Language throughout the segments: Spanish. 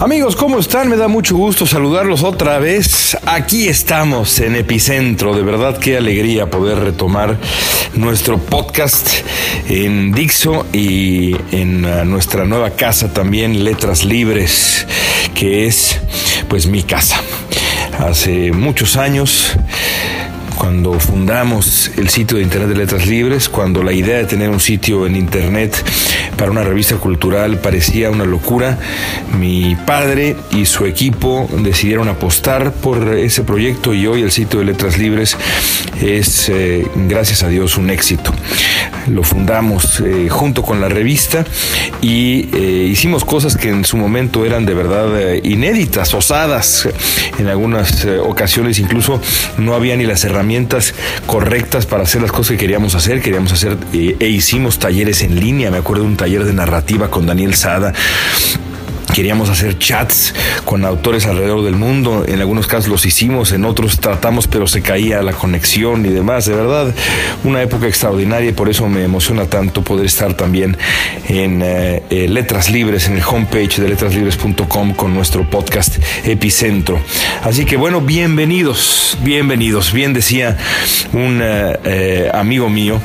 Amigos, ¿cómo están? Me da mucho gusto saludarlos otra vez. Aquí estamos en Epicentro. De verdad, qué alegría poder retomar nuestro podcast en Dixo y en uh, nuestra nueva casa también, Letras Libres, que es pues mi casa. Hace muchos años cuando fundamos el sitio de Internet de Letras Libres, cuando la idea de tener un sitio en Internet para una revista cultural parecía una locura, mi padre y su equipo decidieron apostar por ese proyecto y hoy el sitio de Letras Libres es, eh, gracias a Dios, un éxito. Lo fundamos eh, junto con la revista y eh, hicimos cosas que en su momento eran de verdad inéditas, osadas. En algunas ocasiones incluso no había ni las herramientas correctas para hacer las cosas que queríamos hacer. Queríamos hacer eh, e hicimos talleres en línea. Me acuerdo de un taller de narrativa con Daniel Sada queríamos hacer chats con autores alrededor del mundo. En algunos casos los hicimos, en otros tratamos, pero se caía la conexión y demás. De verdad, una época extraordinaria y por eso me emociona tanto poder estar también en eh, eh, Letras Libres, en el homepage de letraslibres.com con nuestro podcast Epicentro. Así que bueno, bienvenidos, bienvenidos. Bien decía un eh, amigo mío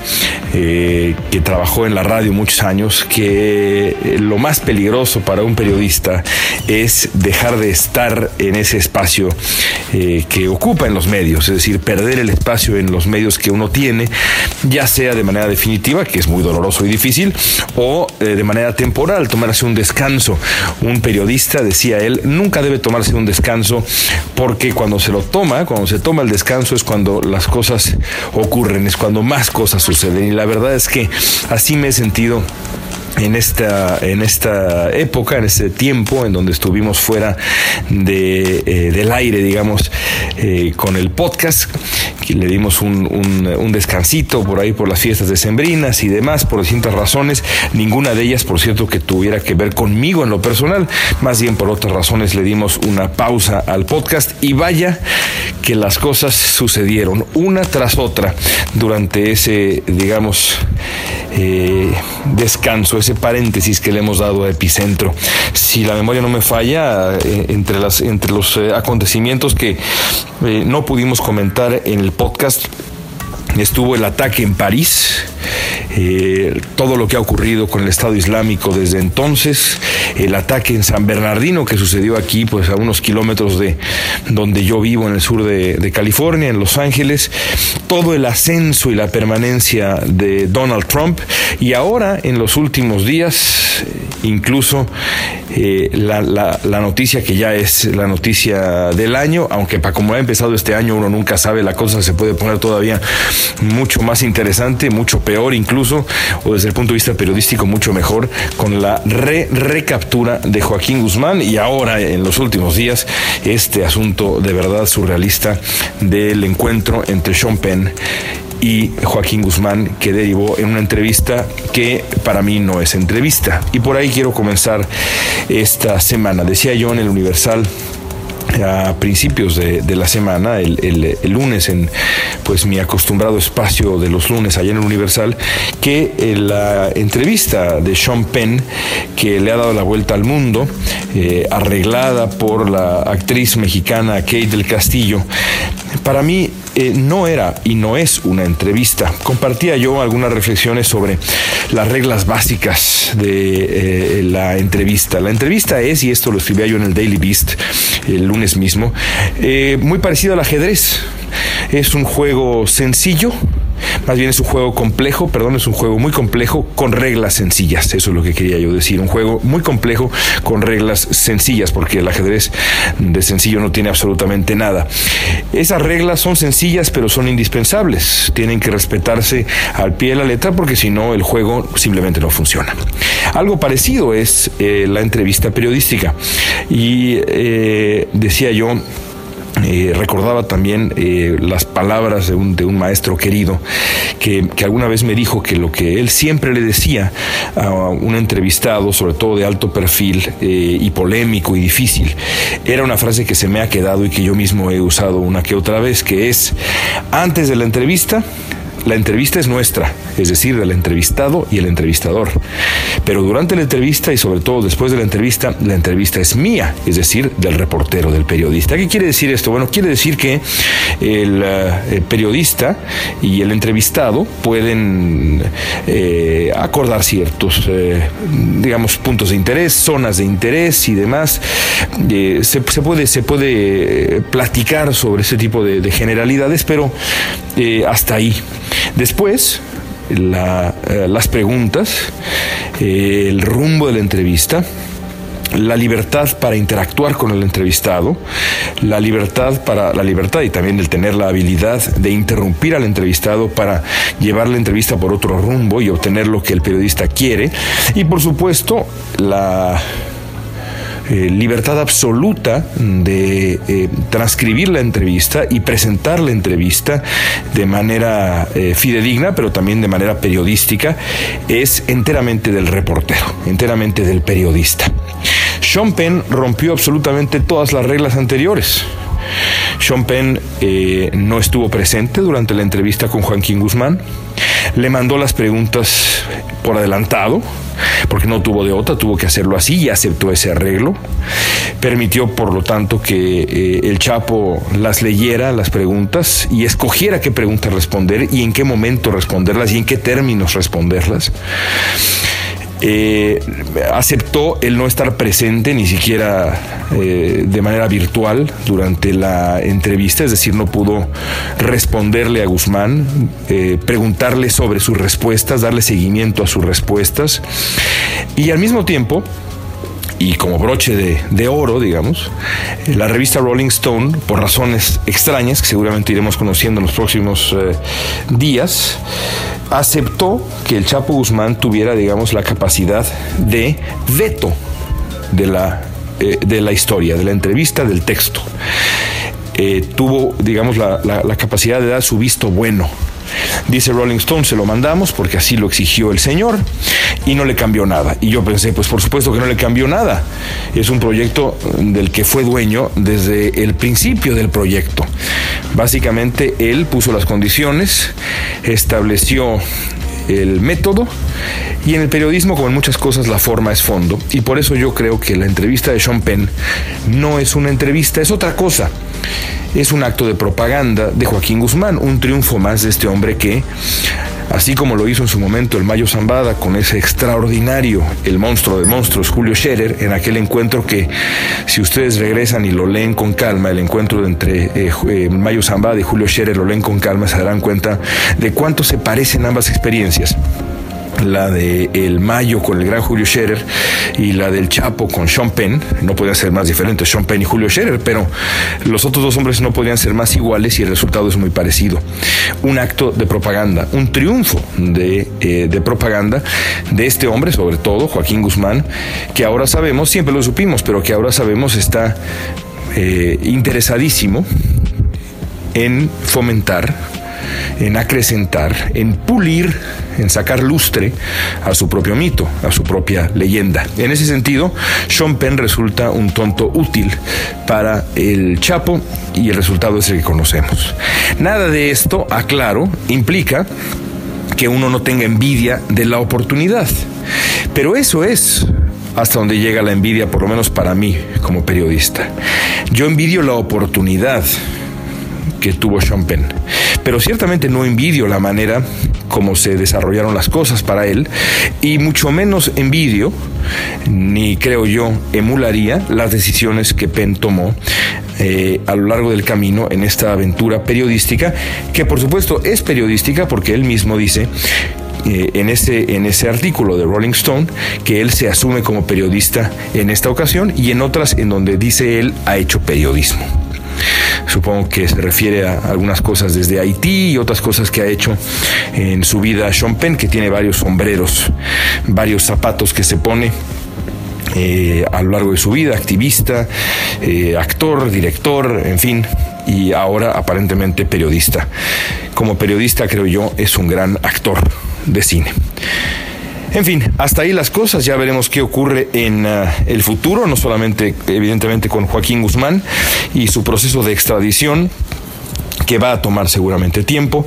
que trabajó en la radio muchos años que lo más peligroso para un periodista es dejar de estar en ese espacio eh, que ocupa en los medios, es decir, perder el espacio en los medios que uno tiene, ya sea de manera definitiva, que es muy doloroso y difícil, o eh, de manera temporal, tomarse un descanso. Un periodista, decía él, nunca debe tomarse un descanso porque cuando se lo toma, cuando se toma el descanso es cuando las cosas ocurren, es cuando más cosas suceden. Y la verdad es que así me he sentido en esta, en esta época, en este tiempo en donde estuvimos fuera de, eh, del aire, digamos, eh, con el podcast, le dimos un, un, un, descansito por ahí por las fiestas decembrinas y demás, por distintas razones, ninguna de ellas, por cierto, que tuviera que ver conmigo en lo personal, más bien por otras razones le dimos una pausa al podcast. Y vaya que las cosas sucedieron una tras otra durante ese, digamos, eh, descanso, ese paréntesis que le hemos dado a Epicentro. Si la memoria no me falla, eh, entre, las, entre los eh, acontecimientos que no pudimos comentar en el podcast, estuvo el ataque en París, eh, todo lo que ha ocurrido con el Estado Islámico desde entonces, el ataque en San Bernardino que sucedió aquí, pues a unos kilómetros de donde yo vivo en el sur de, de California, en Los Ángeles, todo el ascenso y la permanencia de Donald Trump. Y ahora en los últimos días, incluso eh, la, la, noticia que ya es la noticia del año, aunque para como ha empezado este año uno nunca sabe, la cosa se puede poner todavía mucho más interesante, mucho peor incluso, o desde el punto de vista periodístico mucho mejor, con la re recaptura de Joaquín Guzmán y ahora en los últimos días este asunto de verdad surrealista del encuentro entre Sean Penn y Joaquín Guzmán que derivó en una entrevista que para mí no es entrevista. Y por ahí quiero comenzar esta semana. Decía yo en el Universal a principios de, la semana, el, lunes, en pues mi acostumbrado espacio de los lunes allá en el Universal, que eh, la entrevista de Sean Penn, que le ha dado la vuelta al mundo, eh, arreglada por la actriz mexicana Kate del Castillo, para mí eh, no era y no es una entrevista. Compartía yo algunas reflexiones sobre las reglas básicas de eh, la entrevista. La entrevista es, y esto lo escribía yo en el Daily Beast el lunes mismo, eh, muy parecido al ajedrez. Es un juego sencillo, más bien es un juego complejo, perdón, es un juego muy complejo con reglas sencillas. Eso es lo que quería yo decir. Un juego muy complejo con reglas sencillas, porque el ajedrez de sencillo no tiene absolutamente nada. Esas reglas son sencillas, pero son indispensables. Tienen que respetarse al pie de la letra, porque si no, el juego simplemente no funciona. Algo parecido es eh, la entrevista periodística. Y eh, decía yo, eh, recordaba también eh, las palabras de un, de un maestro querido que, que, alguna vez me dijo que lo que él siempre le decía a un entrevistado, sobre todo de alto perfil eh, y polémico y difícil, era una frase que se me ha quedado y que yo mismo he usado una que otra vez, que es, antes de la entrevista, la entrevista es nuestra, es decir, del entrevistado y el entrevistador. Pero durante la entrevista y sobre todo después de la entrevista, la entrevista es mía, es decir, del reportero, del periodista. ¿Qué quiere decir esto? Bueno, quiere decir que el, eh, periodista y el entrevistado pueden eh, acordar ciertos, eh, digamos, puntos de interés, zonas de interés y demás. Se, puede, se puede platicar sobre ese tipo de generalidades, pero hasta ahí. Después, eh, las preguntas, eh, el rumbo de la entrevista, la libertad para interactuar con el entrevistado, la libertad para la libertad y también el tener la habilidad de interrumpir al entrevistado para llevar la entrevista por otro rumbo y obtener lo que el periodista quiere. Y por supuesto la eh, libertad absoluta de eh, transcribir la entrevista y presentar la entrevista de manera eh, fidedigna, pero también de manera periodística, es enteramente del reportero, enteramente del periodista. Sean Penn rompió absolutamente todas las reglas anteriores. Sean Penn no estuvo presente durante la entrevista con Joaquín Guzmán. Le mandó las preguntas por adelantado, porque no tuvo de otra, tuvo que hacerlo así y aceptó ese arreglo. Permitió, por lo tanto, que eh, el Chapo las leyera, las preguntas, y escogiera qué preguntas responder y en qué momento responderlas y en qué términos responderlas. Eh, aceptó el no estar presente ni siquiera eh, de manera virtual durante la entrevista, es decir, no pudo responderle a Guzmán, eh, preguntarle sobre sus respuestas, darle seguimiento a sus respuestas. Y al mismo tiempo y como broche de, oro, digamos, la revista Rolling Stone, por razones extrañas que seguramente iremos conociendo en los próximos días, aceptó que el Chapo Guzmán tuviera, digamos, la capacidad de veto de la, eh, de la historia, de la entrevista, del texto. Eh, tuvo, digamos, la, la capacidad de dar su visto bueno Dice Rolling Stone, se lo mandamos porque así lo exigió el señor y no le cambió nada. Y yo pensé, pues por supuesto que no le cambió nada. Es un proyecto del que fue dueño desde el principio del proyecto. Básicamente él puso las condiciones, estableció el método y en el periodismo, como en muchas cosas, la forma es fondo. Y por eso yo creo que la entrevista de Sean Penn no es una entrevista, es otra cosa es un acto de propaganda de Joaquín Guzmán, un triunfo más de este hombre que, así como lo hizo en su momento el Mayo Zambada con ese extraordinario, el monstruo de monstruos, Julio Scherer, en aquel encuentro que, si ustedes regresan y lo leen con calma, el encuentro entre eh, eh, Mayo Zambada y Julio Scherer lo leen con calma, se darán cuenta de cuánto se parecen ambas experiencias la de El Mayo con el gran Julio Scherer y la del Chapo con Sean Penn. No podían ser más diferentes Sean Penn y Julio Scherer, pero los otros dos hombres no podían ser más iguales y el resultado es muy parecido. Un acto de propaganda, un triunfo de, eh, de propaganda de este hombre, sobre todo Joaquín Guzmán, que ahora sabemos, siempre lo supimos, pero que ahora sabemos está eh, interesadísimo en fomentar en acrecentar, en pulir, en sacar lustre a su propio mito, a su propia leyenda. En ese sentido, Sean Penn resulta un tonto útil para el Chapo y el resultado es el que conocemos. Nada de esto, aclaro, implica que uno no tenga envidia de la oportunidad. Pero eso es hasta donde llega la envidia, por lo menos para mí como periodista. Yo envidio la oportunidad que tuvo Sean Penn. Pero ciertamente no envidio la manera como se desarrollaron las cosas para él y mucho menos envidio, ni creo yo emularía las decisiones que Penn tomó eh, a lo largo del camino en esta aventura periodística, que por supuesto es periodística porque él mismo dice eh, en, ese, en ese artículo de Rolling Stone que él se asume como periodista en esta ocasión y en otras en donde dice él ha hecho periodismo. Supongo que se refiere a algunas cosas desde Haití y otras cosas que ha hecho en su vida Sean Penn, que tiene varios sombreros, varios zapatos que se pone eh, a lo largo de su vida, activista, eh, actor, director, en fin, y ahora aparentemente periodista. Como periodista creo yo es un gran actor de cine. En fin, hasta ahí las cosas, ya veremos qué ocurre en uh, el futuro, no solamente evidentemente con Joaquín Guzmán y su proceso de extradición, que va a tomar seguramente tiempo.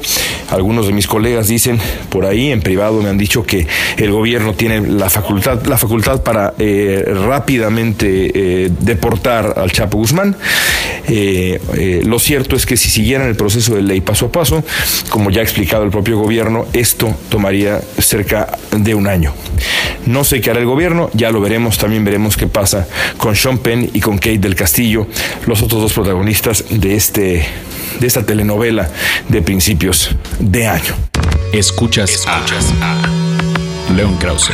Algunos de mis colegas dicen por ahí en privado me han dicho que el gobierno tiene la facultad la facultad para eh, rápidamente eh, deportar al Chapo Guzmán. Eh, eh, lo cierto es que si siguieran el proceso de ley paso a paso, como ya ha explicado el propio gobierno, esto tomaría cerca de un año. No sé qué hará el gobierno, ya lo veremos, también veremos qué pasa con Sean Penn y con Kate del Castillo, los otros dos protagonistas de este de esta telenovela de principios de año. Escuchas, Escuchas a León Krause.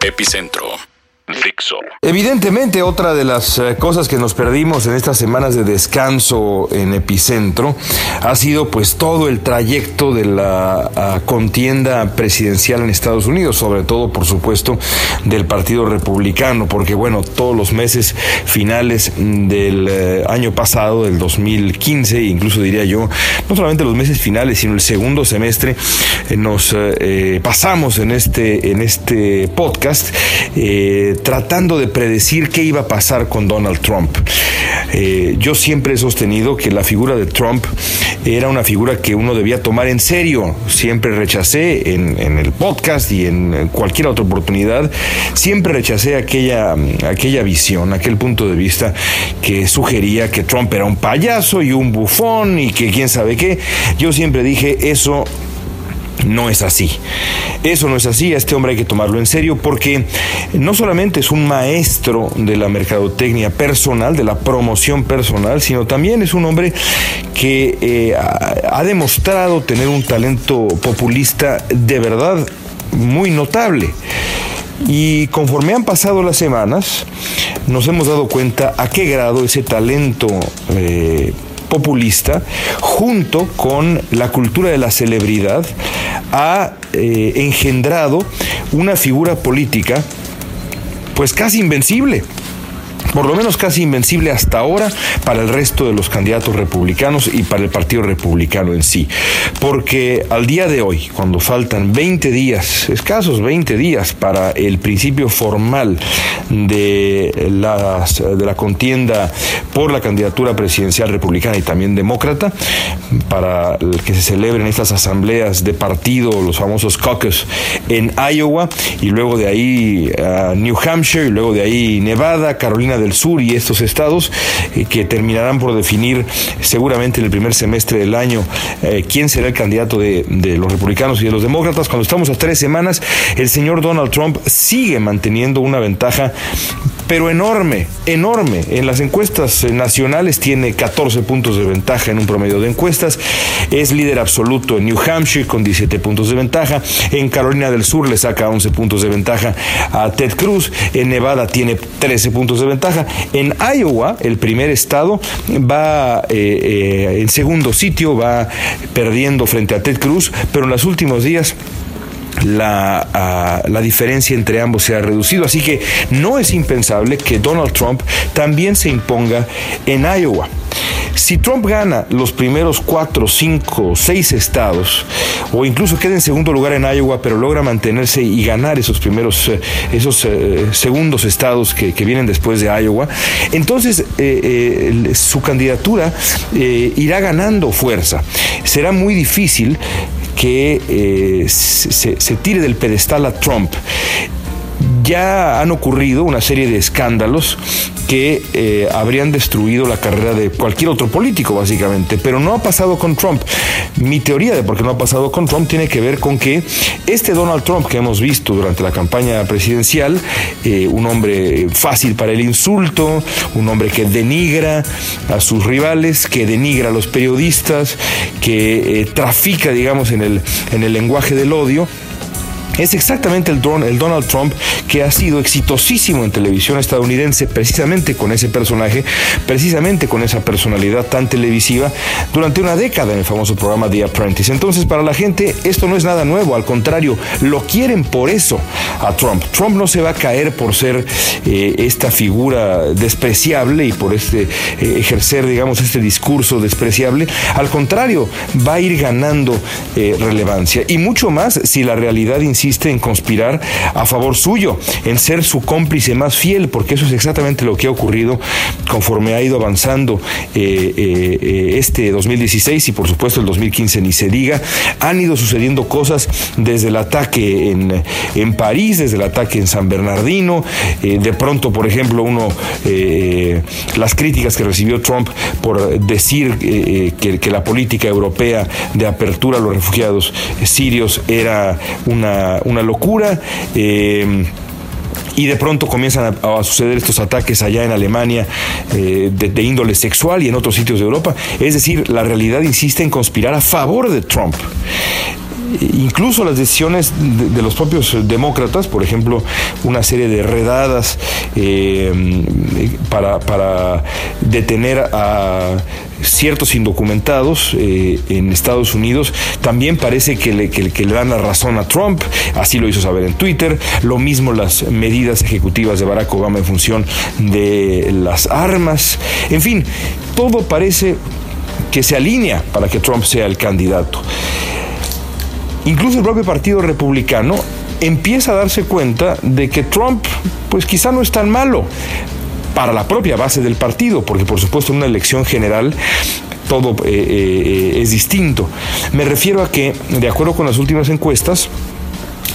Epicentro. Dixo. Evidentemente, otra de las eh, cosas que nos perdimos en estas semanas de descanso en Epicentro ha sido pues todo el trayecto de la uh, contienda presidencial en Estados Unidos, sobre todo por supuesto del Partido Republicano, porque bueno, todos los meses finales del uh, año pasado, del 2015, incluso diría yo, no solamente los meses finales, sino el segundo semestre, eh, nos eh, pasamos en este, en este podcast tratando de predecir qué iba a pasar con Donald Trump. Eh, yo siempre he sostenido que la figura de Trump era una figura que uno debía tomar en serio. Siempre rechacé en, en el podcast y en cualquier otra oportunidad, siempre rechacé aquella, aquella visión, aquel punto de vista que sugería que Trump era un payaso y un bufón y que quién sabe qué. Yo siempre dije eso no es así. Eso no es así, a este hombre hay que tomarlo en serio porque no solamente es un maestro de la mercadotecnia personal, de la promoción personal, sino también es un hombre que eh, ha demostrado tener un talento populista de verdad muy notable. Y conforme han pasado las semanas, nos hemos dado cuenta a qué grado ese talento eh, populista, junto con la cultura de la celebridad, ha eh, engendrado una figura política pues casi invencible por lo menos casi invencible hasta ahora para el resto de los candidatos republicanos y para el Partido Republicano en sí. Porque al día de hoy, cuando faltan 20 días, escasos 20 días para el principio formal de, las, de la contienda por la candidatura presidencial republicana y también demócrata, para que se celebren estas asambleas de partido, los famosos caucus en Iowa, y luego de ahí uh, New Hampshire, y luego de ahí Nevada, Carolina del Sur y estos estados eh, que terminarán por definir seguramente en el primer semestre del año eh, quién será el candidato de, de, los republicanos y de los demócratas. Cuando estamos a tres semanas, el señor Donald Trump sigue manteniendo una ventaja pero enorme, enorme. En las encuestas nacionales tiene 14 puntos de ventaja en un promedio de encuestas. Es líder absoluto en New Hampshire con 17 puntos de ventaja. En Carolina del Sur le saca 11 puntos de ventaja a Ted Cruz. En Nevada tiene 13 puntos de ventaja. En Iowa, el primer estado, va eh, eh, en segundo sitio, va perdiendo frente a Ted Cruz, pero en los últimos días la, uh, la, diferencia entre ambos se ha reducido. Así que no es impensable que Donald Trump también se imponga en Iowa. Si Trump gana los primeros cuatro, cinco, seis estados, o incluso queda en segundo lugar en Iowa, pero logra mantenerse y ganar esos primeros, esos eh, segundos estados que, vienen después de Iowa, entonces eh, eh, su candidatura irá ganando fuerza. Será muy difícil que eh, se, se, tire del pedestal a Trump. Ya han ocurrido una serie de escándalos que eh, habrían destruido la carrera de cualquier otro político, básicamente, pero no ha pasado con Trump. Mi teoría de por qué no ha pasado con Trump tiene que ver con que este Donald Trump que hemos visto durante la campaña presidencial, eh, un hombre fácil para el insulto, un hombre que denigra a sus rivales, que denigra a los periodistas, que eh, trafica, digamos, en el, en el lenguaje del odio, es exactamente el, el, Donald Trump que ha sido exitosísimo en televisión estadounidense precisamente con ese personaje, precisamente con esa personalidad tan televisiva durante una década en el famoso programa The Apprentice. Entonces para la gente esto no es nada nuevo, al contrario, lo quieren por eso a Trump. Trump no se va a caer por ser eh, esta figura despreciable y por este eh, ejercer, digamos, este discurso despreciable. Al contrario, va a ir ganando eh, relevancia y mucho más si la realidad en conspirar a favor suyo, en ser su cómplice más fiel, porque eso es exactamente lo que ha ocurrido conforme ha ido avanzando este 2016 y por supuesto el 2015 ni se diga. Han ido sucediendo cosas desde el ataque en, en París, desde el ataque en San Bernardino, eh, de pronto, por ejemplo, uno, eh, las críticas que recibió Trump por decir eh, que, la política europea de apertura a los refugiados sirios era una, una locura y de pronto comienzan a, suceder estos ataques allá en Alemania de, índole sexual y en otros sitios de Europa. Es decir, la realidad insiste en conspirar a favor de Trump incluso las decisiones de, los propios demócratas, por ejemplo, una serie de redadas eh, para, detener a ciertos indocumentados eh, en Estados Unidos, también parece que le, dan la razón a Trump, así lo hizo saber en Twitter, lo mismo las medidas ejecutivas de Barack Obama en función de las armas, en fin, todo parece que se alinea para que Trump sea el candidato. Incluso el propio Partido Republicano empieza a darse cuenta de que Trump, pues quizá no es tan malo para la propia base del partido, porque por supuesto en una elección general todo eh, eh, es distinto. Me refiero a que, de acuerdo con las últimas encuestas,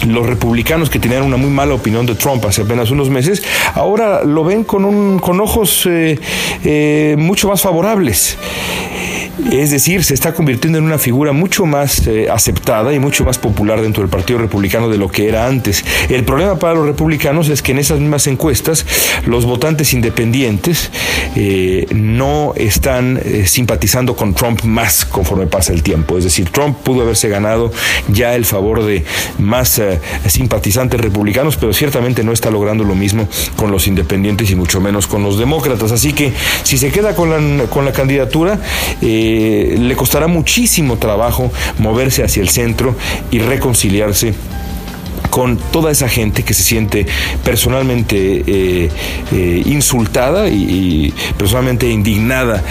los republicanos que tenían una muy mala opinión de Trump hace apenas unos meses, ahora lo ven con, un, con ojos eh, mucho más favorables. Es decir, se está convirtiendo en una figura mucho más eh, aceptada y mucho más popular dentro del Partido Republicano de lo que era antes. El problema para los republicanos es que en esas mismas encuestas los votantes independientes eh, no están eh, simpatizando con Trump más conforme pasa el tiempo. Es decir, Trump pudo haberse ganado ya el favor de más simpatizantes republicanos, pero ciertamente no está logrando lo mismo con los independientes y mucho menos con los demócratas. Así que si se queda con la, con la candidatura, le costará muchísimo trabajo moverse hacia el centro y reconciliarse con toda esa gente que se siente personalmente eh, eh, insultada y, personalmente indignada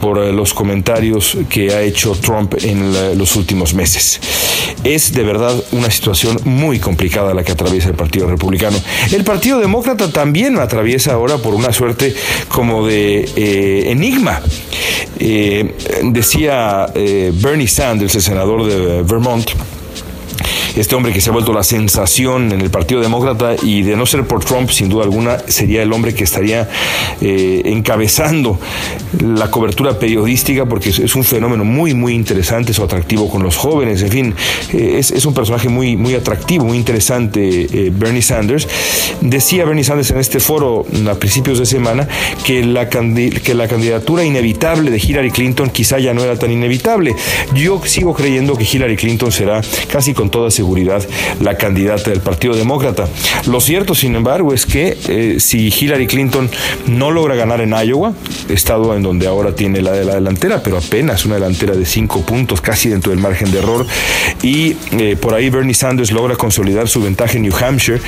por los comentarios que ha hecho Trump en los últimos meses. Es de verdad una situación muy complicada la que atraviesa el Partido Republicano. El Partido Demócrata también atraviesa ahora por una suerte como de enigma. Eh, decía eh, Bernie Sanders, el senador de Vermont, este hombre que se ha vuelto la sensación en el Partido Demócrata y de no ser por Trump, sin duda alguna, sería el hombre que estaría eh, encabezando la cobertura periodística porque es, un fenómeno muy, muy interesante, su atractivo con los jóvenes, en fin, eh, es, un personaje muy, muy atractivo, muy interesante, eh, Bernie Sanders. Decía Bernie Sanders en este foro a principios de semana que la, que la candidatura inevitable de Hillary Clinton quizá ya no era tan inevitable. Yo sigo creyendo que Hillary Clinton será casi con toda seguridad seguridad la candidata del Partido Demócrata. Lo cierto, sin embargo, es que eh, si Hillary Clinton no logra ganar en Iowa, estado en donde ahora tiene la de la delantera, pero apenas una delantera de cinco puntos, casi dentro del margen de error, y eh, por ahí Bernie Sanders logra consolidar su ventaja en New Hampshire,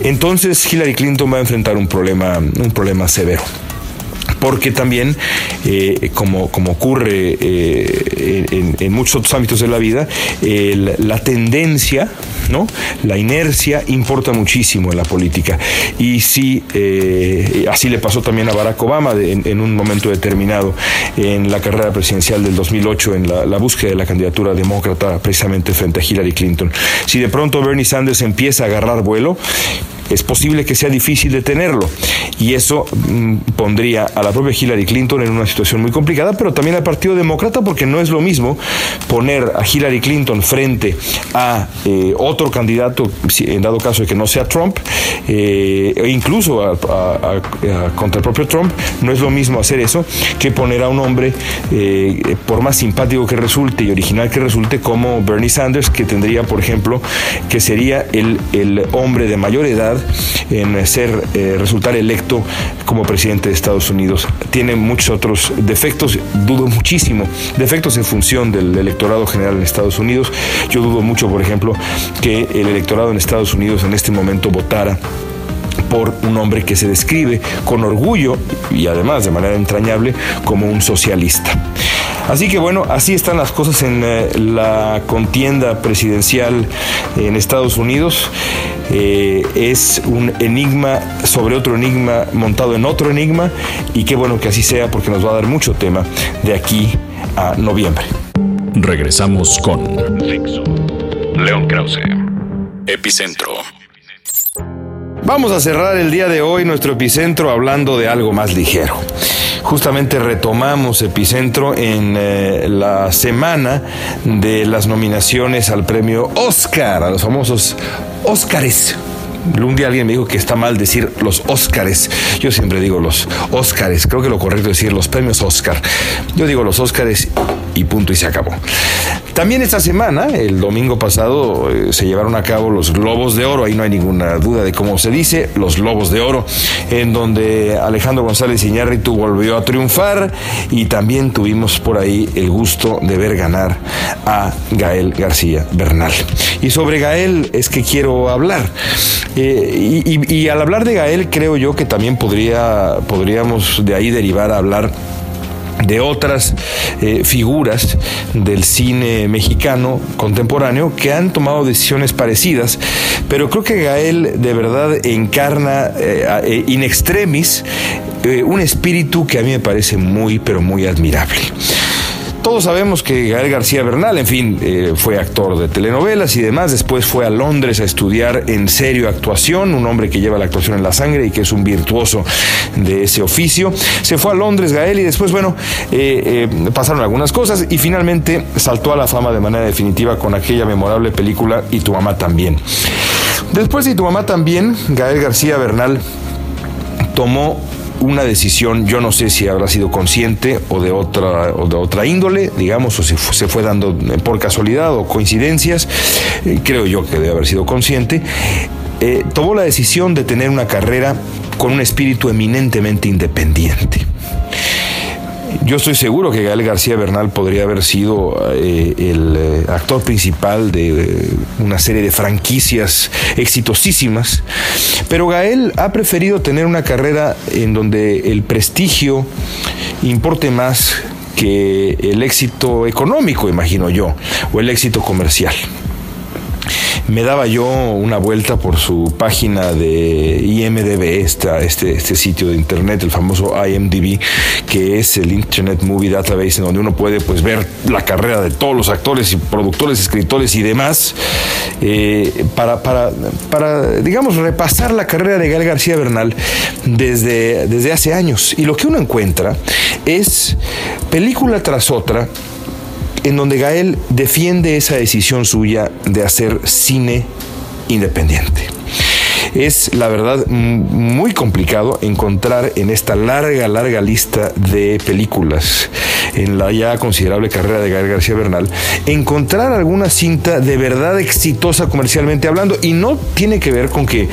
entonces Hillary Clinton va a enfrentar un problema, un problema severo porque también, eh, como, como ocurre eh, en, muchos otros ámbitos de la vida, la tendencia, ¿no? la inercia importa muchísimo en la política. Y eh, así le pasó también a Barack Obama en, un momento determinado en la carrera presidencial del 2008, en la búsqueda de la candidatura demócrata precisamente frente a Hillary Clinton. Si de pronto Bernie Sanders empieza a agarrar vuelo, es posible que sea difícil detenerlo. Y eso mm, pondría a la propia Hillary Clinton en una situación muy complicada, pero también al Partido Demócrata, porque no es lo mismo poner a Hillary Clinton frente a eh, otro candidato, en dado caso de que no sea Trump, eh, e incluso contra el propio Trump, no es lo mismo hacer eso que poner a un hombre, eh, por más simpático que resulte y original que resulte, como Bernie Sanders, que tendría, por ejemplo, que sería el, el hombre de mayor edad en ser, eh, resultar electo como presidente de Estados Unidos. Tiene muchos otros defectos, dudo muchísimo, defectos en función del electorado general en Estados Unidos. Yo dudo mucho, por ejemplo, que el electorado en Estados Unidos en este momento votara por un hombre que se describe con orgullo y además de manera entrañable como un socialista. Así que bueno, así están las cosas en eh, la contienda presidencial en Estados Unidos. Eh, es un enigma sobre otro enigma montado en otro enigma y qué bueno que así sea porque nos va a dar mucho tema de aquí a noviembre. Regresamos con León Krause, Epicentro. Vamos a cerrar el día de hoy nuestro epicentro hablando de algo más ligero. Justamente retomamos epicentro en eh, la semana de las nominaciones al premio Oscar, a los famosos Óscares. Un día alguien me dijo que está mal decir los Óscares. Yo siempre digo los Óscares. Creo que lo correcto es decir los premios Oscar. Yo digo los Óscares y punto y se acabó. También esta semana, el domingo pasado, eh, se llevaron a cabo los Globos de Oro, ahí no hay ninguna duda de cómo se dice, los Globos de Oro, en donde Alejandro González Iñárritu volvió a triunfar y también tuvimos por ahí el gusto de ver ganar a Gael García Bernal. Y sobre Gael es que quiero hablar. Eh, y, y, al hablar de Gael creo yo que también podría, podríamos de ahí derivar a hablar de otras eh, figuras del cine mexicano contemporáneo que han tomado decisiones parecidas, pero creo que Gael de verdad encarna eh, eh, in extremis un espíritu que a mí me parece muy, pero muy admirable. Todos sabemos que Gael García Bernal, en fin, eh, fue actor de telenovelas y demás. Después fue a Londres a estudiar en serio actuación, un hombre que lleva la actuación en la sangre y que es un virtuoso de ese oficio. Se fue a Londres Gael y después, bueno, eh, eh, pasaron algunas cosas y finalmente saltó a la fama de manera definitiva con aquella memorable película Y tu mamá también. Después de Y tu mamá también, Gael García Bernal tomó una decisión, yo no sé si habrá sido consciente o de otra, o de otra índole, digamos, o si se fue dando por casualidad o coincidencias, eh, creo yo que debe haber sido consciente, eh, tomó la decisión de tener una carrera con un espíritu eminentemente independiente. Yo estoy seguro que Gael García Bernal podría haber sido eh, el eh, actor principal de eh, una serie de franquicias exitosísimas, pero Gael ha preferido tener una carrera en donde el prestigio importe más que el éxito económico, imagino yo, o el éxito comercial me daba yo una vuelta por su página de IMDB, este, este sitio de internet, el famoso IMDB, que es el Internet Movie Database, en donde uno puede pues, ver la carrera de todos los actores y productores, escritores y demás, eh, para, para, para, digamos, repasar la carrera de Gael García Bernal desde, desde hace años. Y lo que uno encuentra es película tras otra en donde Gael defiende esa decisión suya de hacer cine independiente. Es, la verdad, muy complicado encontrar en esta larga, larga lista de películas, en la ya considerable carrera de Gael García Bernal, encontrar alguna cinta de verdad exitosa comercialmente hablando. Y no tiene que ver con que,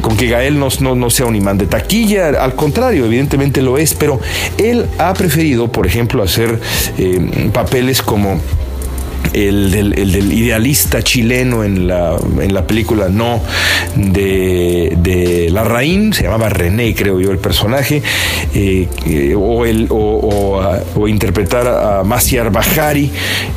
con que Gael no, no, sea un imán de taquilla, al contrario, evidentemente lo es, pero él ha preferido, por ejemplo, hacer eh, papeles como el del, idealista chileno en la, en la película No de, de Larraín, se llamaba René, creo yo, el personaje, eh, o, el, o, interpretar a Masiar Bahari,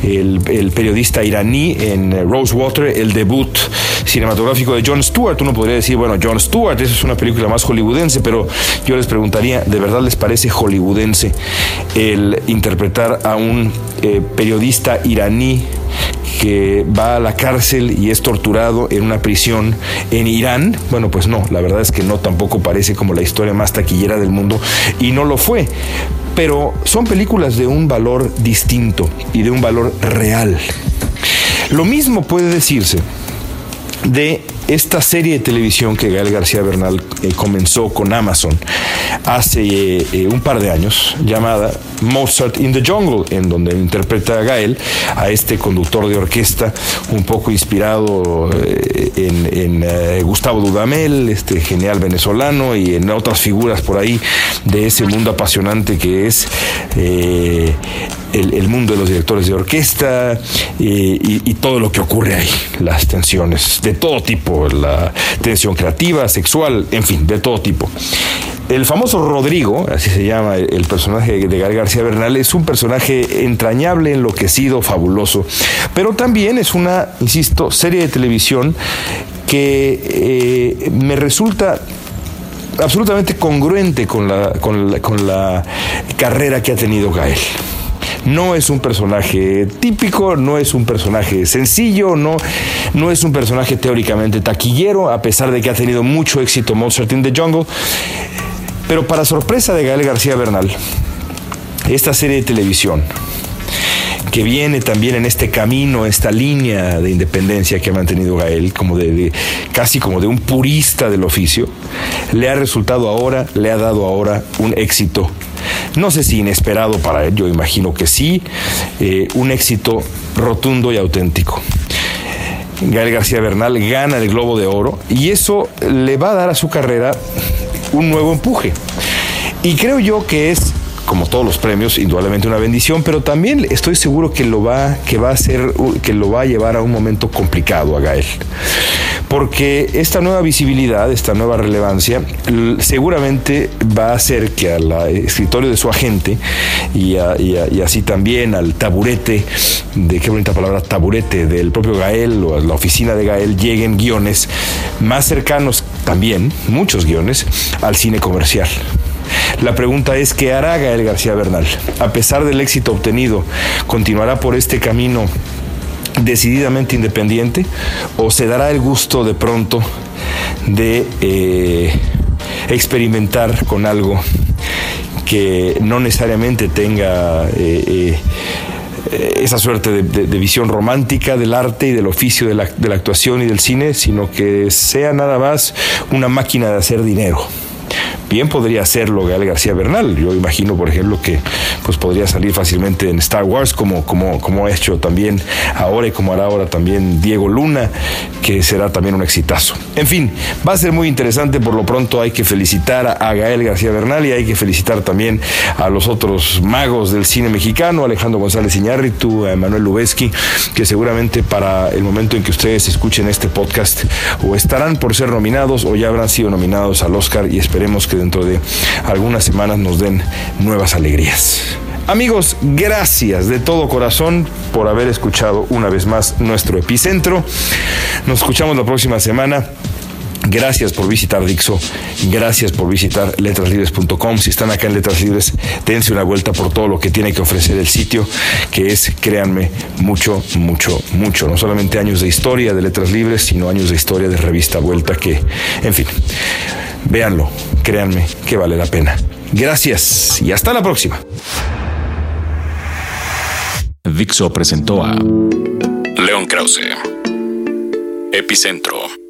el, el, periodista iraní en Rosewater, el debut cinematográfico de John Stewart. Uno podría decir, bueno, John Stewart, esa es una película más hollywoodense, pero yo les preguntaría, ¿de verdad les parece hollywoodense el interpretar a un eh, periodista iraní que va a la cárcel y es torturado en una prisión en Irán. Bueno, pues no, la verdad es que no, tampoco parece como la historia más taquillera del mundo y no lo fue. Pero son películas de un valor distinto y de un valor real. Lo mismo puede decirse de esta serie de televisión que Gael García Bernal eh, comenzó con Amazon hace eh, un par de años, llamada Mozart in the Jungle, en donde interpreta a Gael, a este conductor de orquesta, un poco inspirado en, Gustavo Dudamel, este genial venezolano, y en otras figuras por ahí de ese mundo apasionante que es el, mundo de los directores de orquesta y, todo lo que ocurre ahí, las tensiones de todo tipo, la tensión creativa, sexual, en fin, de todo tipo. El famoso Rodrigo, así se llama el personaje de Gael García Bernal, es un personaje entrañable, enloquecido, fabuloso, pero también es una, insisto, serie de televisión que eh, me resulta absolutamente congruente con la, con la, con la carrera que ha tenido Gael. No es un personaje típico, no es un personaje sencillo, no, no es un personaje teóricamente taquillero, a pesar de que ha tenido mucho éxito Mozart in the Jungle. Pero para sorpresa de Gael García Bernal, esta serie de televisión, que viene también en este camino, esta línea de independencia que ha mantenido Gael, como de, casi como de un purista del oficio, le ha resultado ahora, le ha dado ahora un éxito no sé si inesperado para él, yo imagino que sí, eh, un éxito rotundo y auténtico. Gael García Bernal gana el Globo de Oro y eso le va a dar a su carrera un nuevo empuje. Y creo yo que es como todos los premios, indudablemente una bendición, pero también estoy seguro que lo va, que va a ser, que lo va a llevar a un momento complicado a Gael. Porque esta nueva visibilidad, esta nueva relevancia, seguramente va a hacer que al escritorio de su agente y, así también al taburete, de qué bonita palabra, taburete del propio Gael o a la oficina de Gael lleguen guiones más cercanos también, muchos guiones, al cine comercial. La pregunta es, ¿qué hará Gael García Bernal? A pesar del éxito obtenido, ¿continuará por este camino decididamente independiente o se dará el gusto de pronto de eh, experimentar con algo que no necesariamente tenga eh, eh, esa suerte de, visión romántica del arte y del oficio de la, de la actuación y del cine, sino que sea nada más una máquina de hacer dinero bien podría hacerlo Gael García Bernal. Yo imagino, por ejemplo, que pues podría salir fácilmente en Star Wars, como, como, como ha hecho también ahora y como hará ahora también Diego Luna, que será también un exitazo. En fin, va a ser muy interesante. Por lo pronto hay que felicitar a Gael García Bernal y hay que felicitar también a los otros magos del cine mexicano, Alejandro González Iñárritu, a Emanuel Lubezki, que seguramente para el momento en que ustedes escuchen este podcast o estarán por ser nominados o ya habrán sido nominados al Oscar y esperemos dentro de algunas semanas nos den nuevas alegrías. Amigos, gracias de todo corazón por haber escuchado una vez más nuestro epicentro. Nos escuchamos la próxima semana. Gracias por visitar Dixo, gracias por visitar letraslibres.com. Si están acá en Letras Libres, dense una vuelta por todo lo que tiene que ofrecer el sitio, que es, créanme, mucho, mucho, mucho. No solamente años de historia de Letras Libres, sino años de historia de revista Vuelta, que, en fin, véanlo, créanme que vale la pena. Gracias y hasta la próxima. Dixo presentó a León Krause, Epicentro